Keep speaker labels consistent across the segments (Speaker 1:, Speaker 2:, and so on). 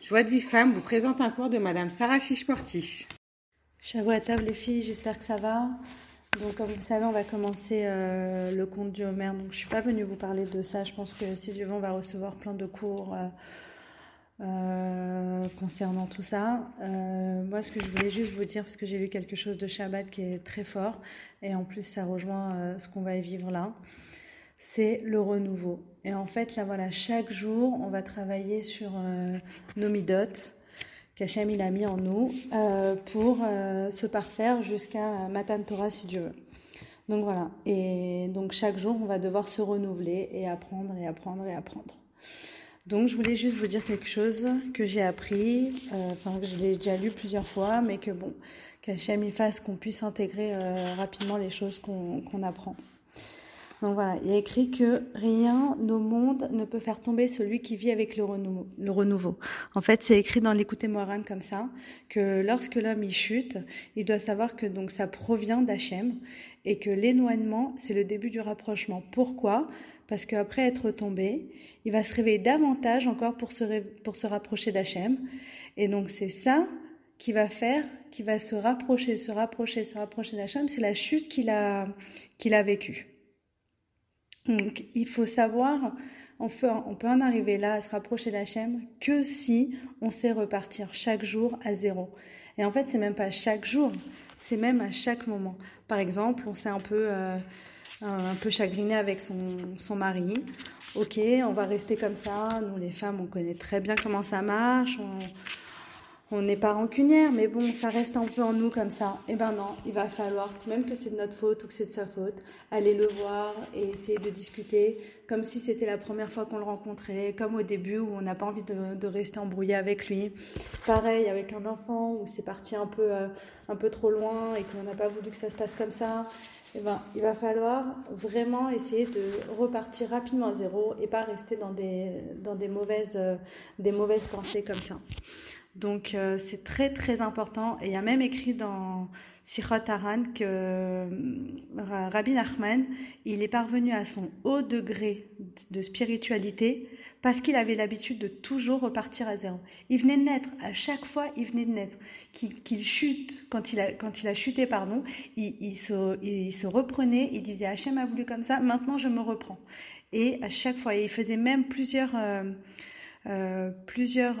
Speaker 1: Joie de vie femme vous présente un cours de Madame Sarah Chichportiche.
Speaker 2: Chavou à table les filles, j'espère que ça va. Donc comme vous savez, on va commencer euh, le conte du Homer. Donc je suis pas venue vous parler de ça. Je pense que si Dieu veut, on va recevoir plein de cours euh, euh, concernant tout ça. moi, ce que je voulais juste vous dire, parce que j'ai lu quelque chose de Shabbat qui est très fort, et en plus ça rejoint ce qu'on va y vivre là c'est le renouveau. Et en fait, là, voilà, chaque jour, on va travailler sur euh, nos midotes qu'Hachem il a mis en nous euh, pour euh, se parfaire jusqu'à Matan Torah si Dieu veut. Donc voilà. Et donc chaque jour, on va devoir se renouveler et apprendre et apprendre et apprendre. Donc je voulais juste vous dire quelque chose que j'ai appris, enfin que je l'ai déjà lu plusieurs fois, mais que bon, qu'Hachem il fasse qu'on puisse intégrer rapidement les choses qu'on apprend. Donc voilà, il y a écrit que rien au monde ne peut faire tomber celui qui vit avec le renouveau. En fait, c'est écrit dans l'écouté Moran comme ça, que lorsque l'homme y chute, il doit savoir que donc ça provient d'Hachem et que l'éloignement, c'est le début du rapprochement. Pourquoi? Parce qu'après être tombé, il va se réveiller davantage encore pour se, pour se rapprocher d'Hachem. Et donc c'est ça qui va faire, qui va se rapprocher, se rapprocher, se rapprocher d'Hachem, c'est la chute qu'il a, qu'il a vécue. Donc, il faut savoir, on peut, en arriver là, à se rapprocher d'Hachem, que si on sait repartir chaque jour à zéro. Et en fait, c'est même pas chaque jour, c'est même à chaque moment. Par exemple, on s'est un peu, euh, un peu chagriné avec son, son mari. Ok, on va rester comme ça. Nous, les femmes, on connaît très bien comment ça marche. On n'est pas rancunière, mais bon, ça reste un peu en nous comme ça. Eh ben non, il va falloir, même que c'est de notre faute ou que c'est de sa faute, aller le voir et essayer de discuter comme si c'était la première fois qu'on le rencontrait, comme au début où on n'a pas envie de, rester embrouillé avec lui. Pareil avec un enfant où c'est parti un peu, euh, un peu trop loin et qu'on n'a pas voulu que ça se passe comme ça. Eh ben, il va falloir vraiment essayer de repartir rapidement à zéro et pas rester dans des, dans des mauvaises, euh, des mauvaises pensées comme ça. Donc euh, c'est très très important. Et il y a même écrit dans Sirot Aran que euh, Rabbi Nachman, il est parvenu à son haut degré de spiritualité parce qu'il avait l'habitude de toujours repartir à zéro. Il venait de naître, à chaque fois il venait de naître. Qu'il chute, quand il, a, quand il a chuté, pardon, il, se, il se reprenait, il disait Hachem a voulu comme ça, maintenant je me reprends. Et à chaque fois, il faisait même plusieurs... Euh, plusieurs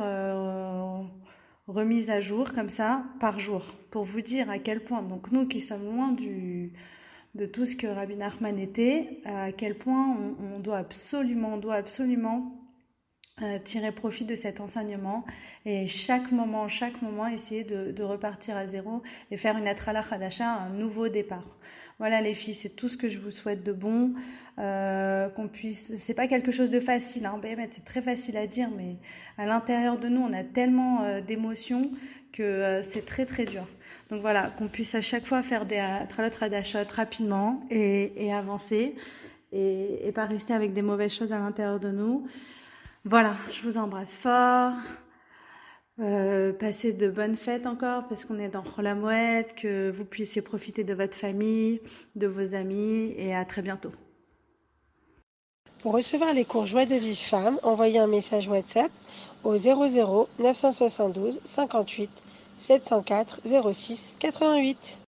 Speaker 2: remise à jour comme ça par jour pour vous dire à quel point, donc nous qui sommes loin du, de tout ce que Rabbi Nachman était, à quel point on, doit absolument, on doit absolument euh, tirer profit de cet enseignement et chaque moment, chaque moment essayer de, repartir à zéro et faire une atrala khadasha, un nouveau départ. Voilà les filles, c'est tout ce que je vous souhaite de bon, euh, qu'on puisse. C'est pas quelque chose de facile, hein, c'est très facile à dire, mais à l'intérieur de nous, on a tellement euh, d'émotions que euh, c'est très très dur. Donc voilà, qu'on puisse à chaque fois faire des atralot khadasha rapidement et, avancer et pas rester avec des mauvaises choses à l'intérieur de nous. Voilà, je vous embrasse fort. Euh, passez de bonnes fêtes encore parce qu'on est dans la mouette, que vous puissiez profiter de votre famille, de vos amis et à très bientôt.
Speaker 3: Pour recevoir les cours Joie de vie femme, envoyez un message WhatsApp au 00 972 58 704 06 88.